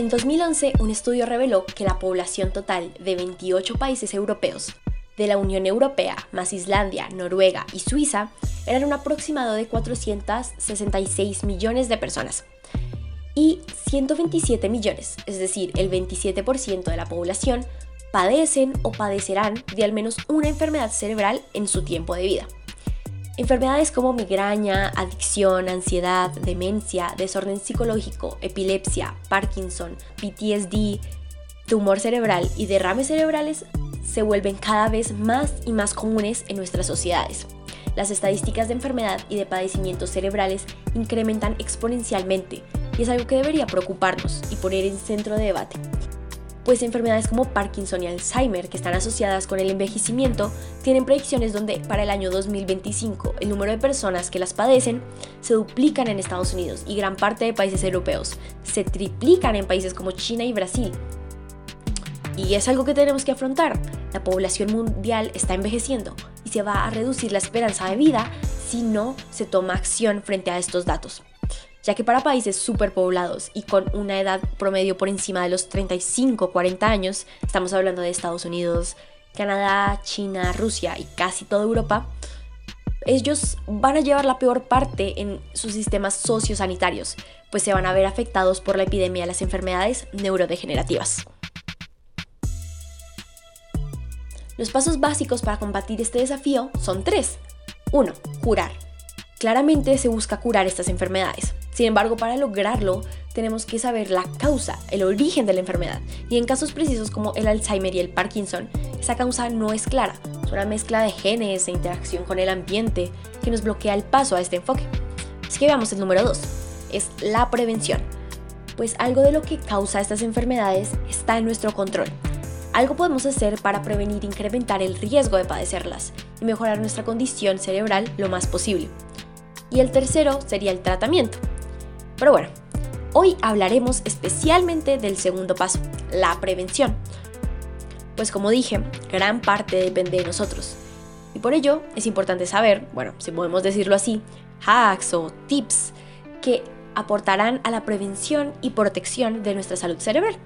En 2011, un estudio reveló que la población total de 28 países europeos, de la Unión Europea, más Islandia, Noruega y Suiza, eran un aproximado de 466 millones de personas. Y 127 millones, es decir, el 27% de la población, padecen o padecerán de al menos una enfermedad cerebral en su tiempo de vida. Enfermedades como migraña, adicción, ansiedad, demencia, desorden psicológico, epilepsia, Parkinson, PTSD, tumor cerebral y derrames cerebrales se vuelven cada vez más y más comunes en nuestras sociedades. Las estadísticas de enfermedad y de padecimientos cerebrales incrementan exponencialmente y es algo que debería preocuparnos y poner en centro de debate pues enfermedades como Parkinson y Alzheimer, que están asociadas con el envejecimiento, tienen predicciones donde para el año 2025 el número de personas que las padecen se duplican en Estados Unidos y gran parte de países europeos, se triplican en países como China y Brasil. Y es algo que tenemos que afrontar. La población mundial está envejeciendo y se va a reducir la esperanza de vida si no se toma acción frente a estos datos ya que para países superpoblados y con una edad promedio por encima de los 35-40 años, estamos hablando de Estados Unidos, Canadá, China, Rusia y casi toda Europa, ellos van a llevar la peor parte en sus sistemas sociosanitarios, pues se van a ver afectados por la epidemia de las enfermedades neurodegenerativas. Los pasos básicos para combatir este desafío son tres. 1. Curar. Claramente se busca curar estas enfermedades. Sin embargo, para lograrlo, tenemos que saber la causa, el origen de la enfermedad. Y en casos precisos como el Alzheimer y el Parkinson, esa causa no es clara. Es una mezcla de genes e interacción con el ambiente que nos bloquea el paso a este enfoque. Así que veamos el número 2. Es la prevención. Pues algo de lo que causa estas enfermedades está en nuestro control. Algo podemos hacer para prevenir e incrementar el riesgo de padecerlas y mejorar nuestra condición cerebral lo más posible. Y el tercero sería el tratamiento pero bueno, hoy hablaremos especialmente del segundo paso, la prevención. Pues como dije, gran parte depende de nosotros. Y por ello es importante saber, bueno, si podemos decirlo así, hacks o tips que aportarán a la prevención y protección de nuestra salud cerebral.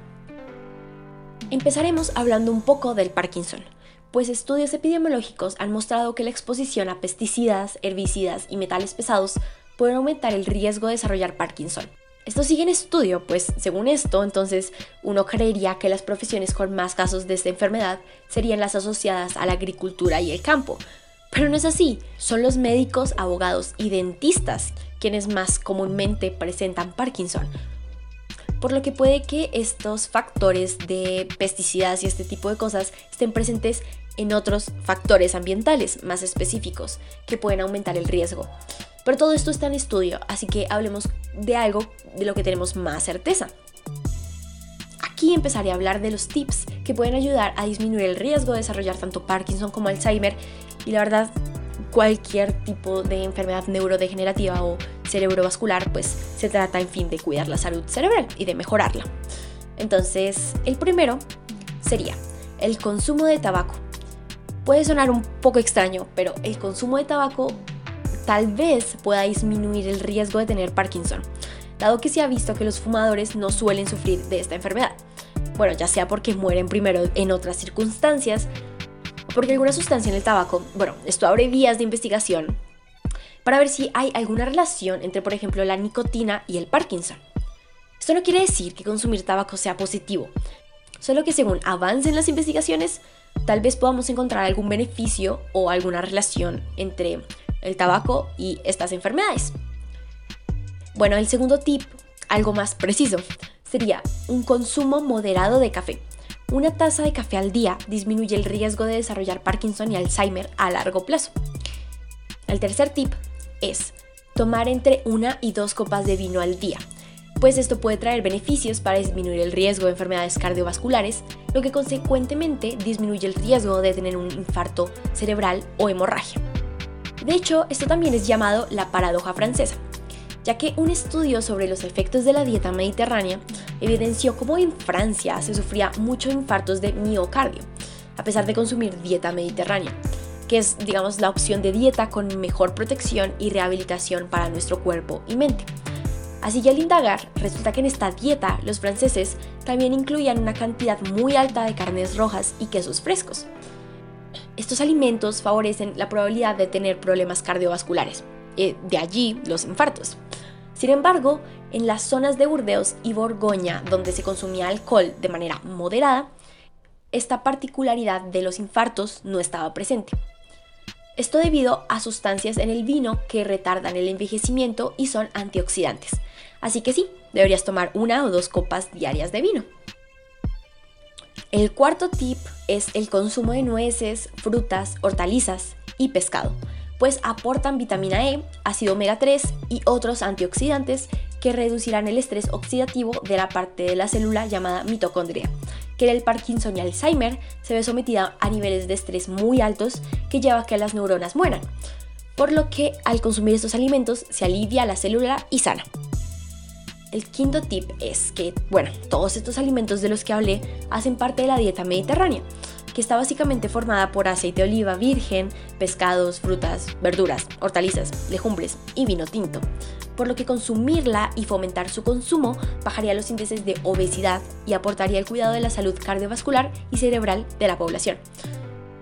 Empezaremos hablando un poco del Parkinson, pues estudios epidemiológicos han mostrado que la exposición a pesticidas, herbicidas y metales pesados pueden aumentar el riesgo de desarrollar Parkinson. Esto sigue en estudio, pues según esto, entonces uno creería que las profesiones con más casos de esta enfermedad serían las asociadas a la agricultura y el campo. Pero no es así, son los médicos, abogados y dentistas quienes más comúnmente presentan Parkinson. Por lo que puede que estos factores de pesticidas y este tipo de cosas estén presentes en otros factores ambientales más específicos que pueden aumentar el riesgo. Pero todo esto está en estudio, así que hablemos de algo de lo que tenemos más certeza. Aquí empezaré a hablar de los tips que pueden ayudar a disminuir el riesgo de desarrollar tanto Parkinson como Alzheimer y la verdad cualquier tipo de enfermedad neurodegenerativa o cerebrovascular, pues se trata en fin de cuidar la salud cerebral y de mejorarla. Entonces, el primero sería el consumo de tabaco. Puede sonar un poco extraño, pero el consumo de tabaco tal vez pueda disminuir el riesgo de tener Parkinson, dado que se ha visto que los fumadores no suelen sufrir de esta enfermedad. Bueno, ya sea porque mueren primero en otras circunstancias, porque alguna sustancia en el tabaco, bueno, esto abre vías de investigación para ver si hay alguna relación entre, por ejemplo, la nicotina y el Parkinson. Esto no quiere decir que consumir tabaco sea positivo, solo que según avancen las investigaciones, tal vez podamos encontrar algún beneficio o alguna relación entre el tabaco y estas enfermedades. Bueno, el segundo tip, algo más preciso, sería un consumo moderado de café. Una taza de café al día disminuye el riesgo de desarrollar Parkinson y Alzheimer a largo plazo. El tercer tip es tomar entre una y dos copas de vino al día, pues esto puede traer beneficios para disminuir el riesgo de enfermedades cardiovasculares, lo que consecuentemente disminuye el riesgo de tener un infarto cerebral o hemorragia. De hecho, esto también es llamado la paradoja francesa, ya que un estudio sobre los efectos de la dieta mediterránea evidenció cómo en Francia se sufría muchos infartos de miocardio, a pesar de consumir dieta mediterránea, que es, digamos, la opción de dieta con mejor protección y rehabilitación para nuestro cuerpo y mente. Así que al indagar, resulta que en esta dieta los franceses también incluían una cantidad muy alta de carnes rojas y quesos frescos. Estos alimentos favorecen la probabilidad de tener problemas cardiovasculares, eh, de allí los infartos. Sin embargo, en las zonas de Burdeos y Borgoña, donde se consumía alcohol de manera moderada, esta particularidad de los infartos no estaba presente. Esto debido a sustancias en el vino que retardan el envejecimiento y son antioxidantes. Así que sí, deberías tomar una o dos copas diarias de vino. El cuarto tip es el consumo de nueces, frutas, hortalizas y pescado, pues aportan vitamina E, ácido omega 3 y otros antioxidantes que reducirán el estrés oxidativo de la parte de la célula llamada mitocondria, el Parkinson y Alzheimer se ve sometida a niveles de estrés muy altos que lleva a que las neuronas mueran, por lo que al consumir estos alimentos se alivia la célula y sana. El quinto tip es que, bueno, todos estos alimentos de los que hablé hacen parte de la dieta mediterránea, que está básicamente formada por aceite de oliva virgen, pescados, frutas, verduras, hortalizas, legumbres y vino tinto por lo que consumirla y fomentar su consumo bajaría los índices de obesidad y aportaría el cuidado de la salud cardiovascular y cerebral de la población.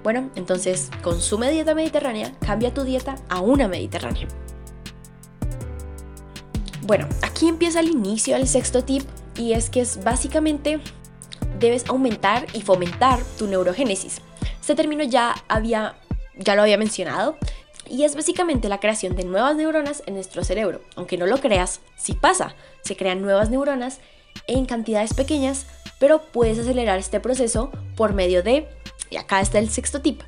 Bueno, entonces consume dieta mediterránea, cambia tu dieta a una mediterránea. Bueno, aquí empieza el inicio del sexto tip y es que es básicamente debes aumentar y fomentar tu neurogénesis. Este término ya había ya lo había mencionado y es básicamente la creación de nuevas neuronas en nuestro cerebro. Aunque no lo creas, sí pasa. Se crean nuevas neuronas en cantidades pequeñas, pero puedes acelerar este proceso por medio de, y acá está el sexto tip,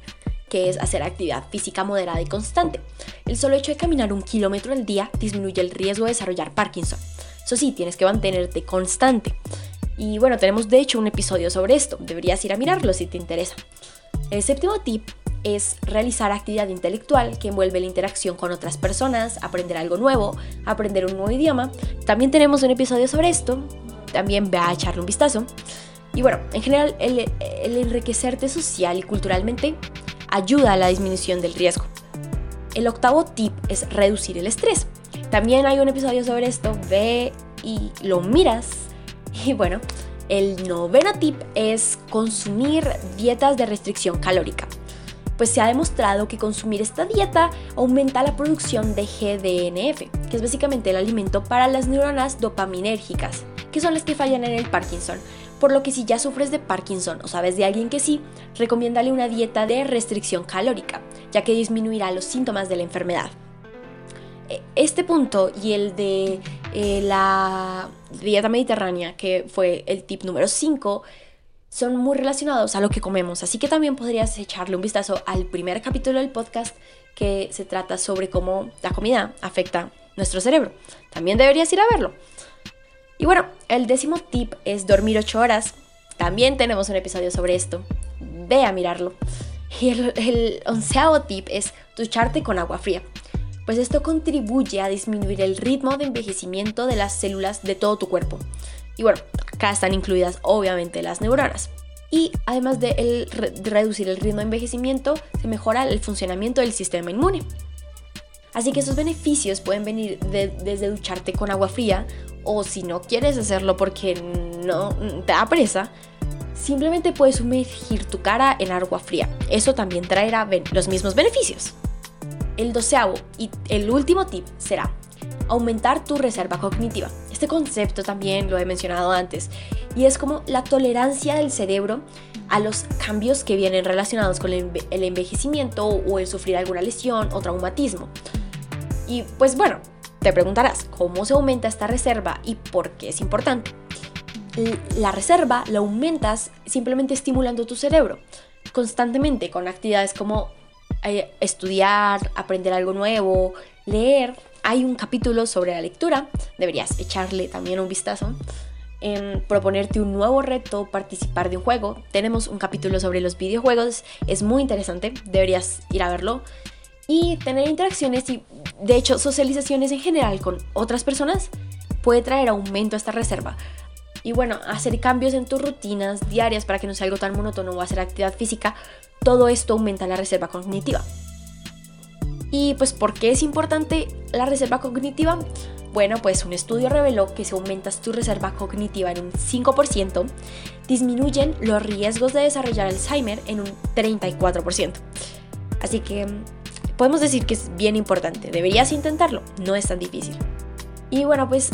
que es hacer actividad física moderada y constante. El solo hecho de caminar un kilómetro al día disminuye el riesgo de desarrollar Parkinson. Eso sí, tienes que mantenerte constante. Y bueno, tenemos de hecho un episodio sobre esto, deberías ir a mirarlo si te interesa. El séptimo tip es realizar actividad intelectual que envuelve la interacción con otras personas, aprender algo nuevo, aprender un nuevo idioma. También tenemos un episodio sobre esto, también ve a echarle un vistazo. Y bueno, en general el, el enriquecerte social y culturalmente ayuda a la disminución del riesgo. El octavo tip es reducir el estrés. También hay un episodio sobre esto, ve y lo miras. Y bueno, el noveno tip es consumir dietas de restricción calórica pues se ha demostrado que consumir esta dieta aumenta la producción de GDNF, que es básicamente el alimento para las neuronas dopaminérgicas, que son las que fallan en el Parkinson. Por lo que si ya sufres de Parkinson o sabes de alguien que sí, recomiéndale una dieta de restricción calórica, ya que disminuirá los síntomas de la enfermedad. E, este punto y el de eh, la dieta mediterránea, que fue el tip número 5, son muy relacionados a lo que comemos, así que también podrías echarle un vistazo al primer capítulo del podcast que se trata sobre cómo la comida afecta nuestro cerebro. También deberías ir a verlo. Y bueno, el décimo tip es dormir 8 horas. También tenemos un episodio sobre esto. Ve a mirarlo. Y el, el onceavo tip es ducharte con agua fría. Pues esto contribuye a disminuir el ritmo de envejecimiento de las células de todo tu cuerpo. Y bueno, acá están incluidas obviamente las neuronas. Y además de, reducir el ritmo de envejecimiento, se mejora el funcionamiento del sistema inmune. Así que esos beneficios pueden venir desde ducharte con agua fría o si no quieres hacerlo porque no te da presa, simplemente puedes sumergir tu cara en agua fría. Eso también traerá los mismos beneficios. El doceavo y el último tip será aumentar tu reserva cognitiva. Este concepto también lo he mencionado antes y es como la tolerancia del cerebro a los cambios que vienen relacionados con el envejecimiento o el sufrir alguna lesión o traumatismo. Y pues bueno, te preguntarás, ¿cómo se aumenta esta reserva y por qué es importante? La reserva la aumentas simplemente estimulando tu cerebro constantemente con actividades como eh, estudiar, aprender algo nuevo, leer hay un capítulo sobre la lectura, deberías echarle también un vistazo. En proponerte un nuevo reto, participar de un juego. Tenemos un capítulo sobre los videojuegos, es muy interesante, deberías ir a verlo. Y tener interacciones y, de hecho, socializaciones en general con otras personas puede traer aumento a esta reserva. Y bueno, hacer cambios en tus rutinas diarias para que no sea algo tan monótono o hacer actividad física, todo esto aumenta la reserva cognitiva. Y pues, ¿por qué es importante la reserva cognitiva? Bueno, pues un estudio reveló que si aumentas tu reserva cognitiva en un 5%, disminuyen los riesgos de desarrollar Alzheimer en un 34%. Así que mm, podemos decir que es bien importante, deberías intentarlo, no es tan difícil. Y bueno, pues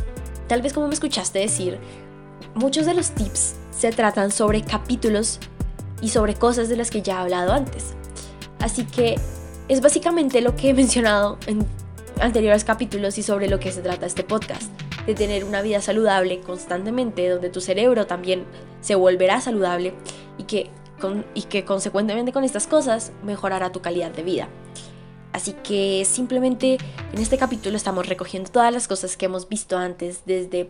tal vez como me escuchaste decir, muchos de los tips se tratan sobre capítulos y sobre cosas de las que ya he hablado antes. Así que es básicamente lo que he mencionado en anteriores capítulos y sobre lo que se trata este podcast, de tener una vida saludable constantemente, donde tu cerebro también se volverá saludable y que, y que consecuentemente con estas cosas mejorará tu calidad de vida. Así que simplemente en este capítulo estamos recogiendo todas las cosas que hemos visto antes, desde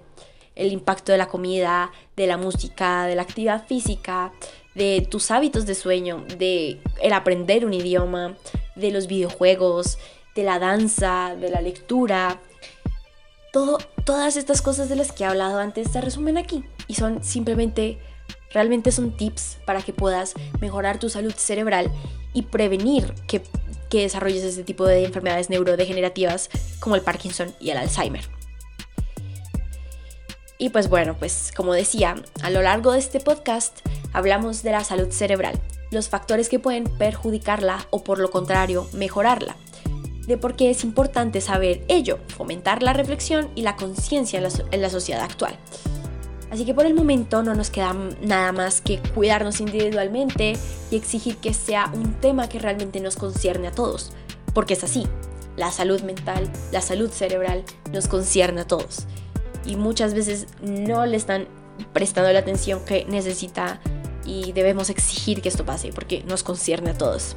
el impacto de la comida, de la música, de la actividad física, de tus hábitos de sueño, de el aprender un idioma, de los videojuegos, de la danza, de la lectura. Todo, todas estas cosas de las que he hablado antes se resumen aquí y son simplemente, realmente son tips para que puedas mejorar tu salud cerebral y prevenir que, que desarrolles este tipo de enfermedades neurodegenerativas como el Parkinson y el Alzheimer. Y pues bueno, pues como decía, a lo largo de este podcast hablamos de la salud cerebral, los factores que pueden perjudicarla o por lo contrario mejorarla de por qué es importante saber ello, fomentar la reflexión y la conciencia en, la sociedad actual. Así que por el momento no nos queda nada más que cuidarnos individualmente y exigir que sea un tema que realmente nos concierne a todos, porque es así. La salud mental, la salud cerebral nos concierne a todos. Y muchas veces no le están prestando la atención que necesita y debemos exigir que esto pase porque nos concierne a todos.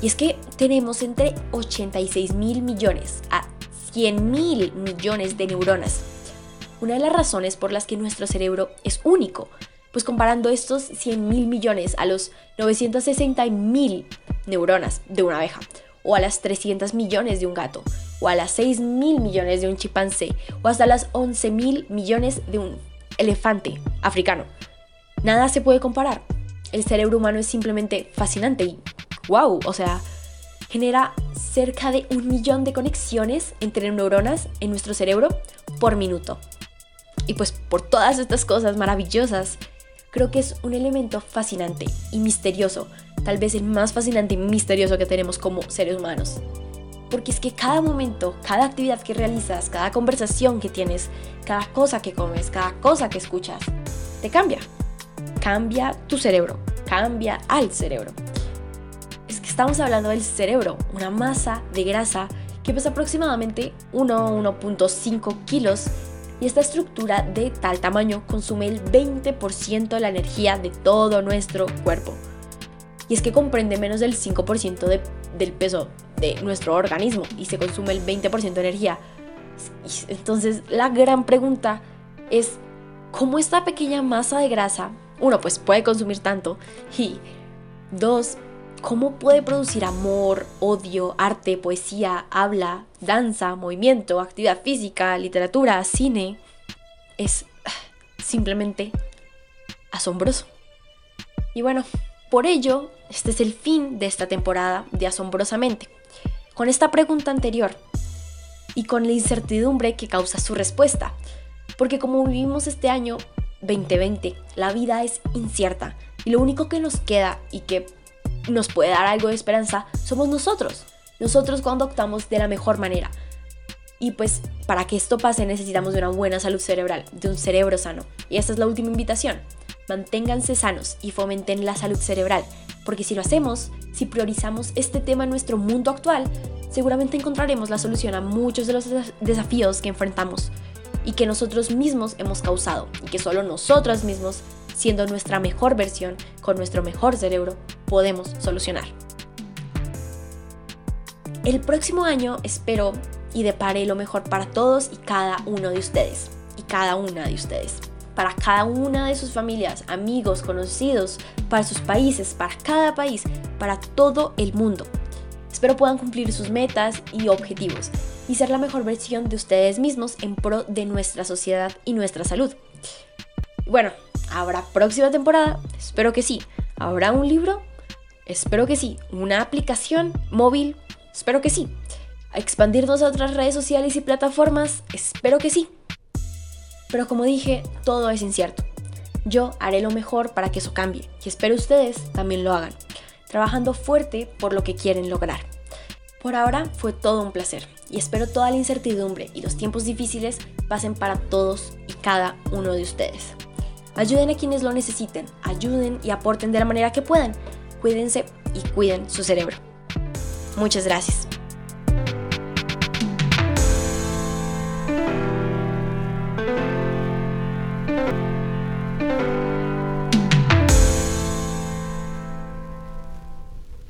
Y es que tenemos entre 86 mil millones a 100 mil millones de neuronas. Una de las razones por las que nuestro cerebro es único, pues comparando estos 100 mil millones a los 960 mil neuronas de una abeja, o a las 300 millones de un gato, o a las 6 mil millones de un chimpancé, o hasta las 11 mil millones de un elefante africano. Nada se puede comparar. El cerebro humano es simplemente fascinante y wow, o sea, genera cerca de un millón de conexiones entre neuronas en nuestro cerebro por minuto. Y pues por todas estas cosas maravillosas, creo que es un elemento fascinante y misterioso, tal vez el más fascinante y misterioso que tenemos como seres humanos. Porque es que cada momento, cada actividad que realizas, cada conversación que tienes, cada cosa que comes, cada cosa que escuchas, te cambia. Cambia tu cerebro, cambia al cerebro. Estamos hablando del cerebro, una masa de grasa que pesa aproximadamente 1-1.5 kilos y esta estructura de tal tamaño consume el 20% de la energía de todo nuestro cuerpo. Y es que comprende menos del 5% del peso de nuestro organismo y se consume el 20% de energía. Entonces la gran pregunta es, ¿cómo esta pequeña masa de grasa, uno, pues puede consumir tanto y dos, cómo puede producir amor, odio, arte, poesía, habla, danza, movimiento, actividad física, literatura, cine, es ah, simplemente asombroso. Y bueno, por ello, este es el fin de esta temporada de Asombrosamente. Con esta pregunta anterior y con la incertidumbre que causa su respuesta. Porque como vivimos este año 2020, la vida es incierta y lo único que nos queda y que nos puede dar algo de esperanza somos nosotros. Nosotros cuando optamos de la mejor manera. Y pues para que esto pase necesitamos de una buena salud cerebral, de un cerebro sano. Y esta es la última invitación. Manténganse sanos y fomenten la salud cerebral, porque si lo hacemos, si priorizamos este tema en nuestro mundo actual, seguramente encontraremos la solución a muchos de los desafíos que enfrentamos y que nosotros mismos hemos causado y que solo nosotros mismos siendo nuestra mejor versión, con nuestro mejor cerebro, podemos solucionar. El próximo año espero y depare lo mejor para todos y cada uno de ustedes. Y cada una de ustedes. Para cada una de sus familias, amigos, conocidos, para sus países, para cada país, para todo el mundo. Espero puedan cumplir sus metas y objetivos y ser la mejor versión de ustedes mismos en pro de nuestra sociedad y nuestra salud. Bueno, ¿Habrá próxima temporada? Espero que sí. ¿Habrá un libro? Espero que sí. ¿Una aplicación móvil? Espero que sí. ¿A expandirnos a otras redes sociales y plataformas? Espero que sí. Pero como dije, todo es incierto. Yo haré lo mejor para que eso cambie y espero ustedes también lo hagan, trabajando fuerte por lo que quieren lograr. Por ahora fue todo un placer y espero toda la incertidumbre y los tiempos difíciles pasen para todos y cada uno de ustedes. Ayuden a quienes lo necesiten, ayuden y aporten de la manera que puedan. Cuídense y cuiden su cerebro. Muchas gracias.